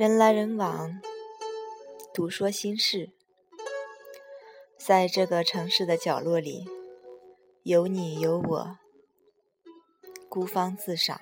人来人往，独说心事。在这个城市的角落里，有你有我，孤芳自赏。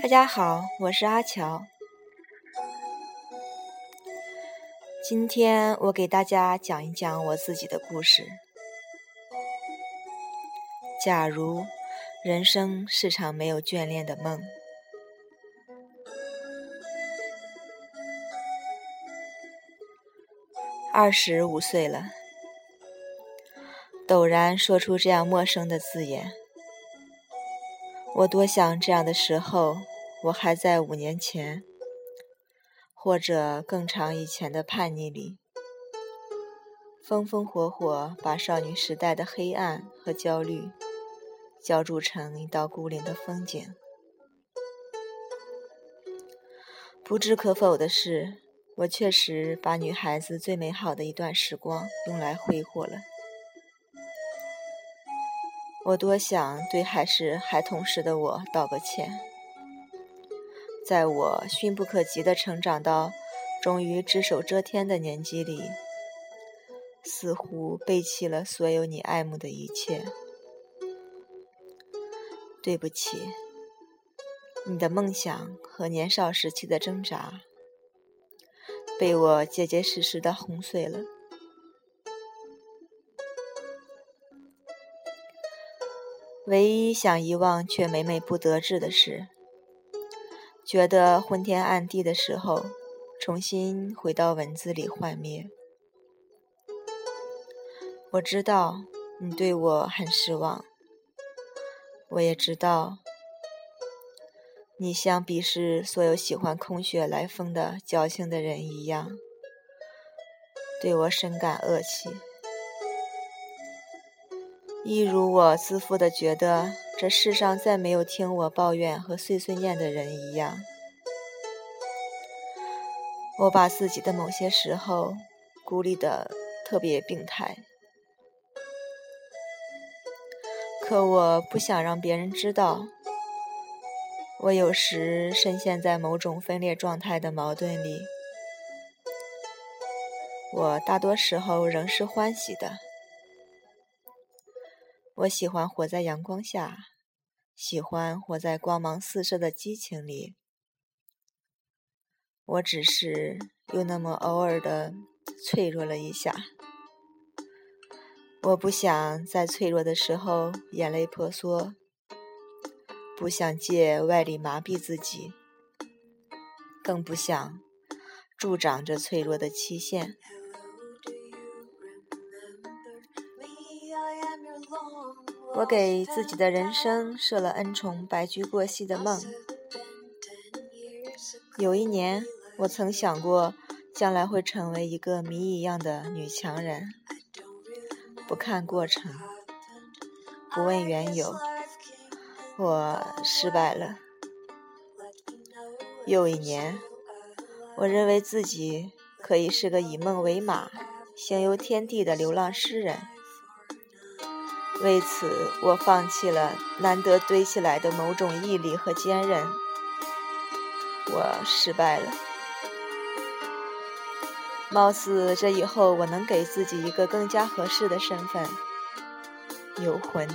大家好，我是阿乔。今天我给大家讲一讲我自己的故事。假如人生是场没有眷恋的梦，二十五岁了，陡然说出这样陌生的字眼，我多想这样的时候，我还在五年前。或者更长以前的叛逆里，风风火火把少女时代的黑暗和焦虑浇筑成一道孤零的风景。不置可否的是，我确实把女孩子最美好的一段时光用来挥霍了。我多想对还是孩童时的我道个歉。在我迅不可及的成长到终于只手遮天的年纪里，似乎背弃了所有你爱慕的一切。对不起，你的梦想和年少时期的挣扎，被我结结实实的轰碎了。唯一想遗忘却每每不得志的是。觉得昏天暗地的时候，重新回到文字里幻灭。我知道你对我很失望，我也知道你像鄙视所有喜欢空穴来风的矫情的人一样，对我深感恶气，一如我自负的觉得。这世上再没有听我抱怨和碎碎念的人一样，我把自己的某些时候孤立的特别病态，可我不想让别人知道，我有时深陷在某种分裂状态的矛盾里，我大多时候仍是欢喜的。我喜欢活在阳光下，喜欢活在光芒四射的激情里。我只是又那么偶尔的脆弱了一下。我不想在脆弱的时候眼泪婆娑，不想借外力麻痹自己，更不想助长这脆弱的期限。我给自己的人生设了恩宠白驹过隙的梦。有一年，我曾想过将来会成为一个谜一样的女强人，不看过程，不问缘由，我失败了。又一年，我认为自己可以是个以梦为马、行游天地的流浪诗人。为此，我放弃了难得堆起来的某种毅力和坚韧。我失败了。貌似这以后，我能给自己一个更加合适的身份——游魂。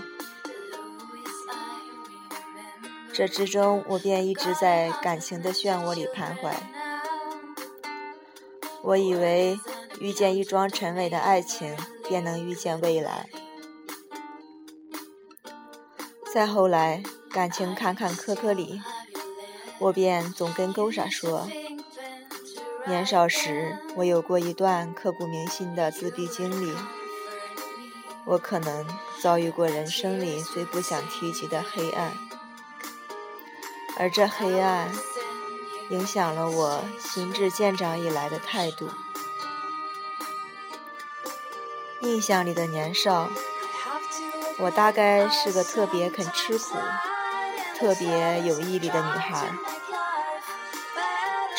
这之中，我便一直在感情的漩涡里徘徊。我以为遇见一桩沉稳的爱情，便能遇见未来。再后来，感情坎坎坷坷里，我便总跟勾傻说：年少时我有过一段刻骨铭心的自闭经历，我可能遭遇过人生里最不想提及的黑暗，而这黑暗影响了我心智渐长以来的态度。印象里的年少。我大概是个特别肯吃苦、特别有毅力的女孩。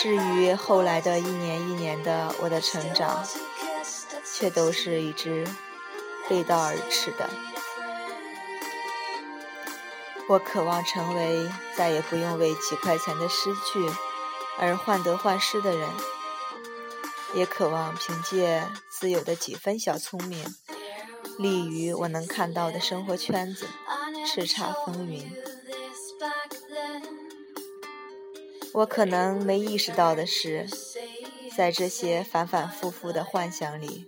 至于后来的一年一年的我的成长，却都是一直背道而驰的。我渴望成为再也不用为几块钱的失去而患得患失的人，也渴望凭借自有的几分小聪明，立于我能看到的生活圈子，叱咤风云。我可能没意识到的是，在这些反反复复的幻想里，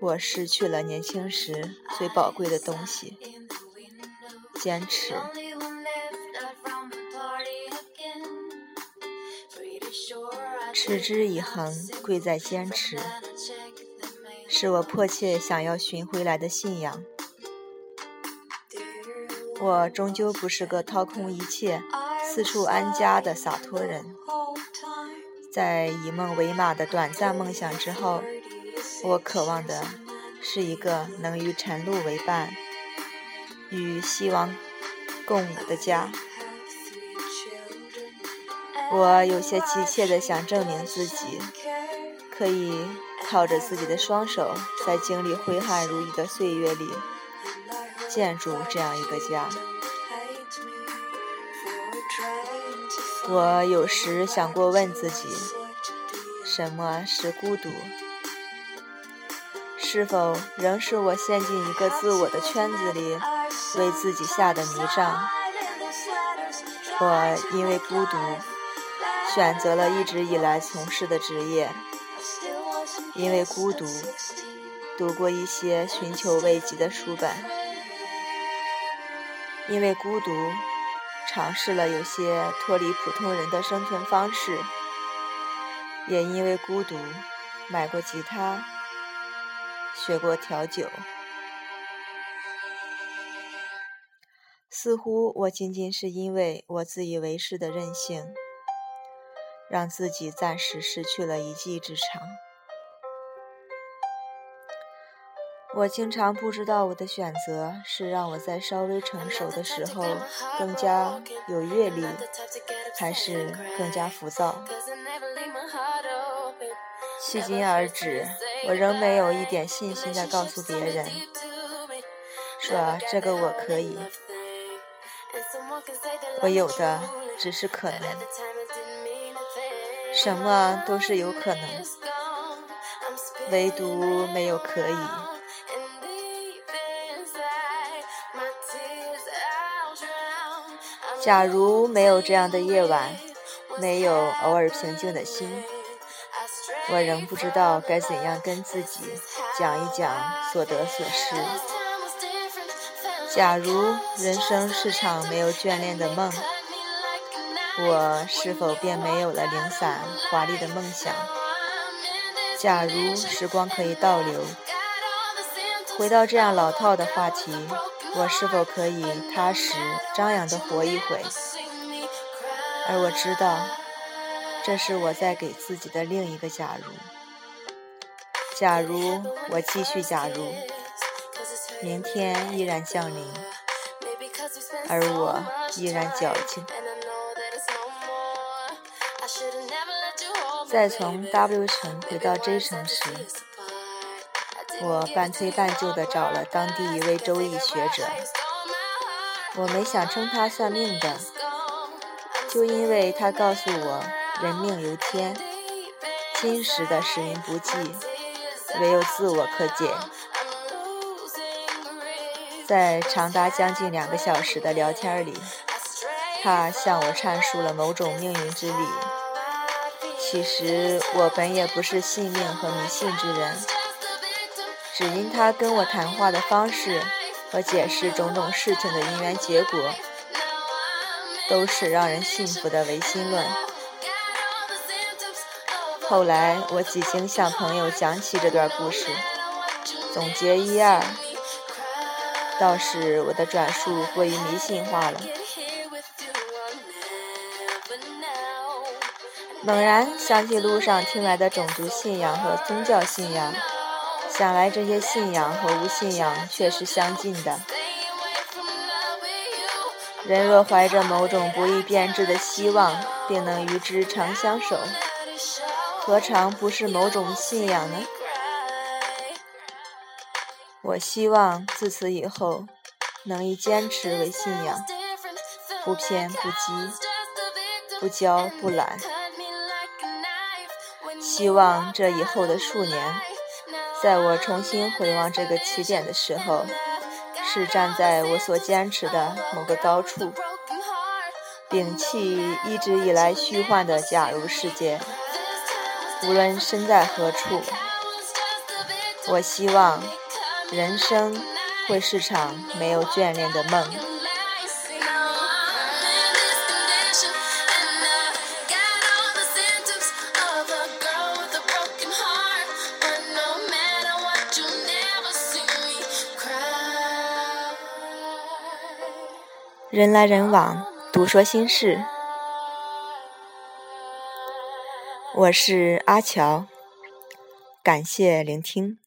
我失去了年轻时最宝贵的东西。坚持，持之以恒，贵在坚持，是我迫切想要寻回来的信仰。我终究不是个掏空一切、四处安家的洒脱人。在以梦为马的短暂梦想之后，我渴望的是一个能与晨露为伴。与希望共舞的家，我有些急切地想证明自己，可以靠着自己的双手，在经历挥汗如雨的岁月里，建筑这样一个家。我有时想过问自己，什么是孤独？是否仍是我陷进一个自我的圈子里？为自己下的迷障，我因为孤独，选择了一直以来从事的职业；因为孤独，读过一些寻求慰藉的书本；因为孤独，尝试了有些脱离普通人的生存方式；也因为孤独，买过吉他，学过调酒。似乎我仅仅是因为我自以为是的任性，让自己暂时失去了一技之长。我经常不知道我的选择是让我在稍微成熟的时候更加有阅历，还是更加浮躁。迄今而止，我仍没有一点信心地告诉别人，说这个我可以。我有的只是可能，什么都是有可能，唯独没有可以。假如没有这样的夜晚，没有偶尔平静的心，我仍不知道该怎样跟自己讲一讲所得所失。假如人生是场没有眷恋的梦，我是否便没有了零散华丽的梦想？假如时光可以倒流，回到这样老套的话题，我是否可以踏实张扬的活一回？而我知道，这是我在给自己的另一个假如。假如我继续假如。明天依然降临，而我依然矫情。在从 W 城回到 J 城时，我半推半就地找了当地一位周易学者。我没想称他算命的，就因为他告诉我，人命由天，今时的时运不济，唯有自我可解。在长达将近两个小时的聊天里，他向我阐述了某种命运之理。其实我本也不是信命和迷信之人，只因他跟我谈话的方式和解释种种事情的因缘结果，都是让人信服的唯心论。后来我几经向朋友讲起这段故事，总结一二。倒是我的转述过于迷信化了。猛然想起路上听来的种族信仰和宗教信仰，想来这些信仰和无信仰却是相近的。人若怀着某种不易变质的希望，便能与之长相守，何尝不是某种信仰呢？我希望自此以后，能以坚持为信仰，不偏不激，不骄不懒。希望这以后的数年，在我重新回望这个起点的时候，是站在我所坚持的某个高处，摒弃一直以来虚幻的假如世界。无论身在何处，我希望人生会是场没有眷恋的梦。人来人往，独说心事。我是阿乔，感谢聆听。